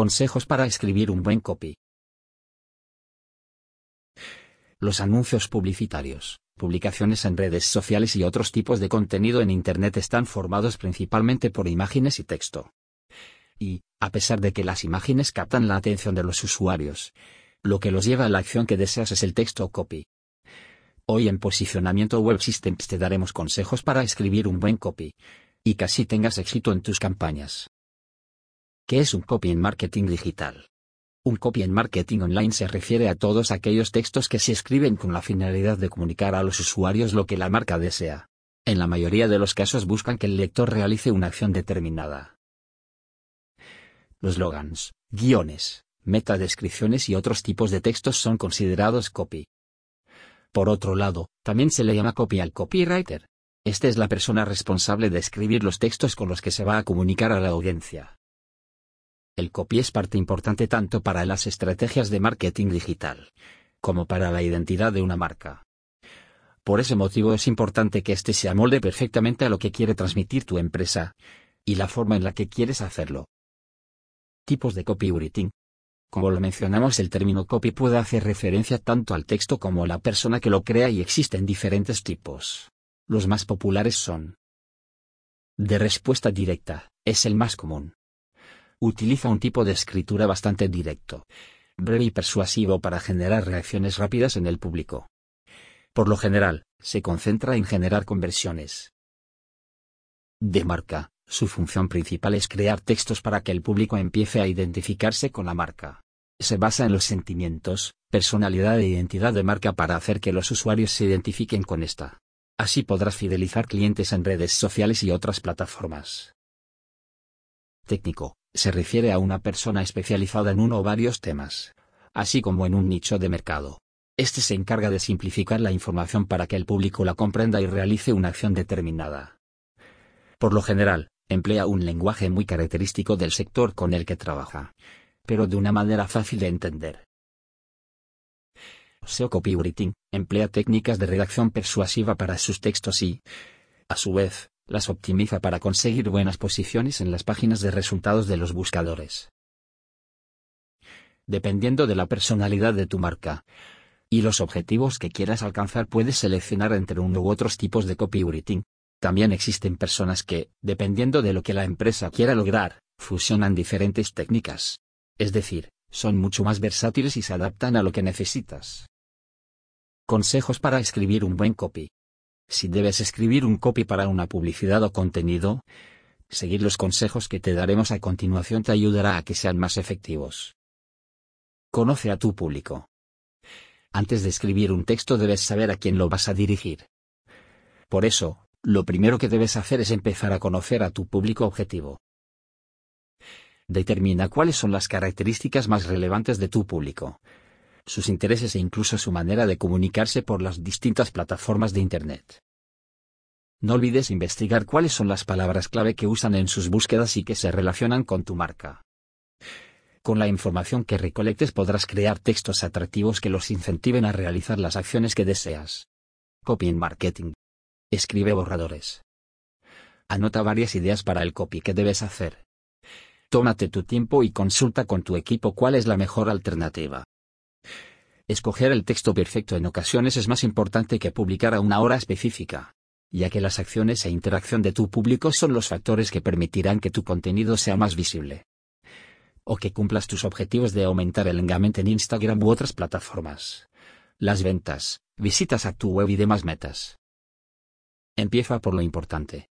Consejos para escribir un buen copy. Los anuncios publicitarios, publicaciones en redes sociales y otros tipos de contenido en Internet están formados principalmente por imágenes y texto. Y, a pesar de que las imágenes captan la atención de los usuarios, lo que los lleva a la acción que deseas es el texto o copy. Hoy en Posicionamiento Web Systems te daremos consejos para escribir un buen copy, y así tengas éxito en tus campañas. ¿Qué es un copy en marketing digital? Un copy en marketing online se refiere a todos aquellos textos que se escriben con la finalidad de comunicar a los usuarios lo que la marca desea. En la mayoría de los casos buscan que el lector realice una acción determinada. Los slogans, guiones, metadescripciones y otros tipos de textos son considerados copy. Por otro lado, también se le llama copy al copywriter. Este es la persona responsable de escribir los textos con los que se va a comunicar a la audiencia. El copy es parte importante tanto para las estrategias de marketing digital, como para la identidad de una marca. Por ese motivo es importante que éste se amolde perfectamente a lo que quiere transmitir tu empresa, y la forma en la que quieres hacerlo. Tipos de copywriting. Como lo mencionamos, el término copy puede hacer referencia tanto al texto como a la persona que lo crea y existen diferentes tipos. Los más populares son de respuesta directa, es el más común utiliza un tipo de escritura bastante directo, breve y persuasivo para generar reacciones rápidas en el público. Por lo general, se concentra en generar conversiones. De marca, su función principal es crear textos para que el público empiece a identificarse con la marca. Se basa en los sentimientos, personalidad e identidad de marca para hacer que los usuarios se identifiquen con esta. Así podrás fidelizar clientes en redes sociales y otras plataformas. Técnico se refiere a una persona especializada en uno o varios temas, así como en un nicho de mercado. Este se encarga de simplificar la información para que el público la comprenda y realice una acción determinada. Por lo general, emplea un lenguaje muy característico del sector con el que trabaja, pero de una manera fácil de entender. SEO Copywriting emplea técnicas de redacción persuasiva para sus textos y, a su vez, las optimiza para conseguir buenas posiciones en las páginas de resultados de los buscadores. Dependiendo de la personalidad de tu marca y los objetivos que quieras alcanzar, puedes seleccionar entre uno u otros tipos de copywriting. También existen personas que, dependiendo de lo que la empresa quiera lograr, fusionan diferentes técnicas. Es decir, son mucho más versátiles y se adaptan a lo que necesitas. Consejos para escribir un buen copy. Si debes escribir un copy para una publicidad o contenido, seguir los consejos que te daremos a continuación te ayudará a que sean más efectivos. Conoce a tu público. Antes de escribir un texto debes saber a quién lo vas a dirigir. Por eso, lo primero que debes hacer es empezar a conocer a tu público objetivo. Determina cuáles son las características más relevantes de tu público, sus intereses e incluso su manera de comunicarse por las distintas plataformas de Internet. No olvides investigar cuáles son las palabras clave que usan en sus búsquedas y que se relacionan con tu marca. Con la información que recolectes podrás crear textos atractivos que los incentiven a realizar las acciones que deseas. Copy en marketing. Escribe borradores. Anota varias ideas para el copy que debes hacer. Tómate tu tiempo y consulta con tu equipo cuál es la mejor alternativa. Escoger el texto perfecto en ocasiones es más importante que publicar a una hora específica, ya que las acciones e interacción de tu público son los factores que permitirán que tu contenido sea más visible. O que cumplas tus objetivos de aumentar el engagement en Instagram u otras plataformas. Las ventas, visitas a tu web y demás metas. Empieza por lo importante.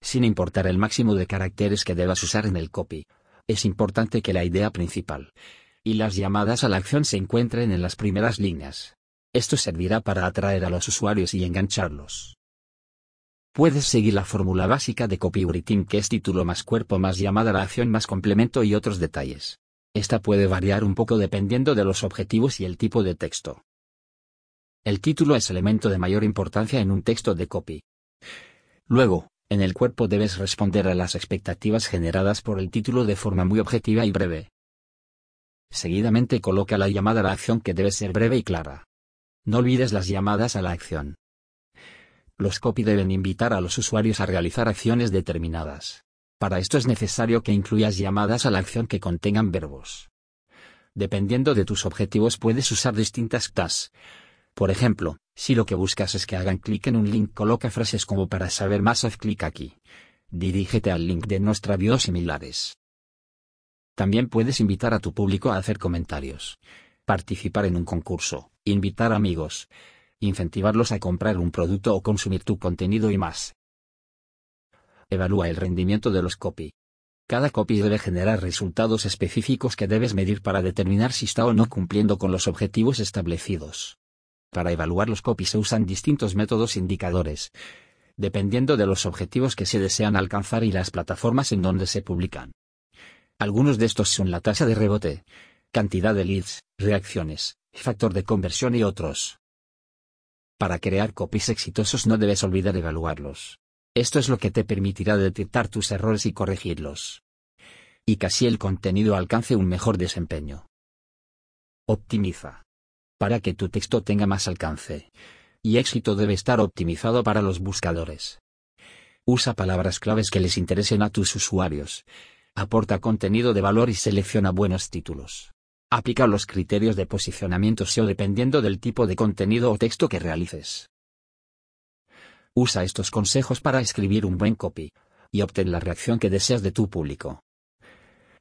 Sin importar el máximo de caracteres que debas usar en el copy, es importante que la idea principal, y las llamadas a la acción se encuentren en las primeras líneas. Esto servirá para atraer a los usuarios y engancharlos. Puedes seguir la fórmula básica de copywriting que es título más cuerpo más llamada a la acción más complemento y otros detalles. Esta puede variar un poco dependiendo de los objetivos y el tipo de texto. El título es elemento de mayor importancia en un texto de copy. Luego, en el cuerpo debes responder a las expectativas generadas por el título de forma muy objetiva y breve. Seguidamente coloca la llamada a la acción que debe ser breve y clara. No olvides las llamadas a la acción. Los copy deben invitar a los usuarios a realizar acciones determinadas. Para esto es necesario que incluyas llamadas a la acción que contengan verbos. Dependiendo de tus objetivos puedes usar distintas TAS. Por ejemplo, si lo que buscas es que hagan clic en un link, coloca frases como para saber más haz clic aquí. Dirígete al link de nuestra bio similares. También puedes invitar a tu público a hacer comentarios, participar en un concurso, invitar amigos, incentivarlos a comprar un producto o consumir tu contenido y más. Evalúa el rendimiento de los copy. Cada copy debe generar resultados específicos que debes medir para determinar si está o no cumpliendo con los objetivos establecidos. Para evaluar los copies se usan distintos métodos indicadores, dependiendo de los objetivos que se desean alcanzar y las plataformas en donde se publican. Algunos de estos son la tasa de rebote, cantidad de leads, reacciones, factor de conversión y otros. Para crear copies exitosos no debes olvidar evaluarlos. Esto es lo que te permitirá detectar tus errores y corregirlos. Y que así el contenido alcance un mejor desempeño. Optimiza. Para que tu texto tenga más alcance y éxito debe estar optimizado para los buscadores. Usa palabras claves que les interesen a tus usuarios. Aporta contenido de valor y selecciona buenos títulos. Aplica los criterios de posicionamiento SEO dependiendo del tipo de contenido o texto que realices. Usa estos consejos para escribir un buen copy, y obtén la reacción que deseas de tu público.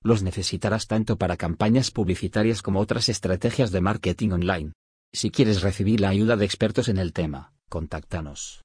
Los necesitarás tanto para campañas publicitarias como otras estrategias de marketing online. Si quieres recibir la ayuda de expertos en el tema, contáctanos.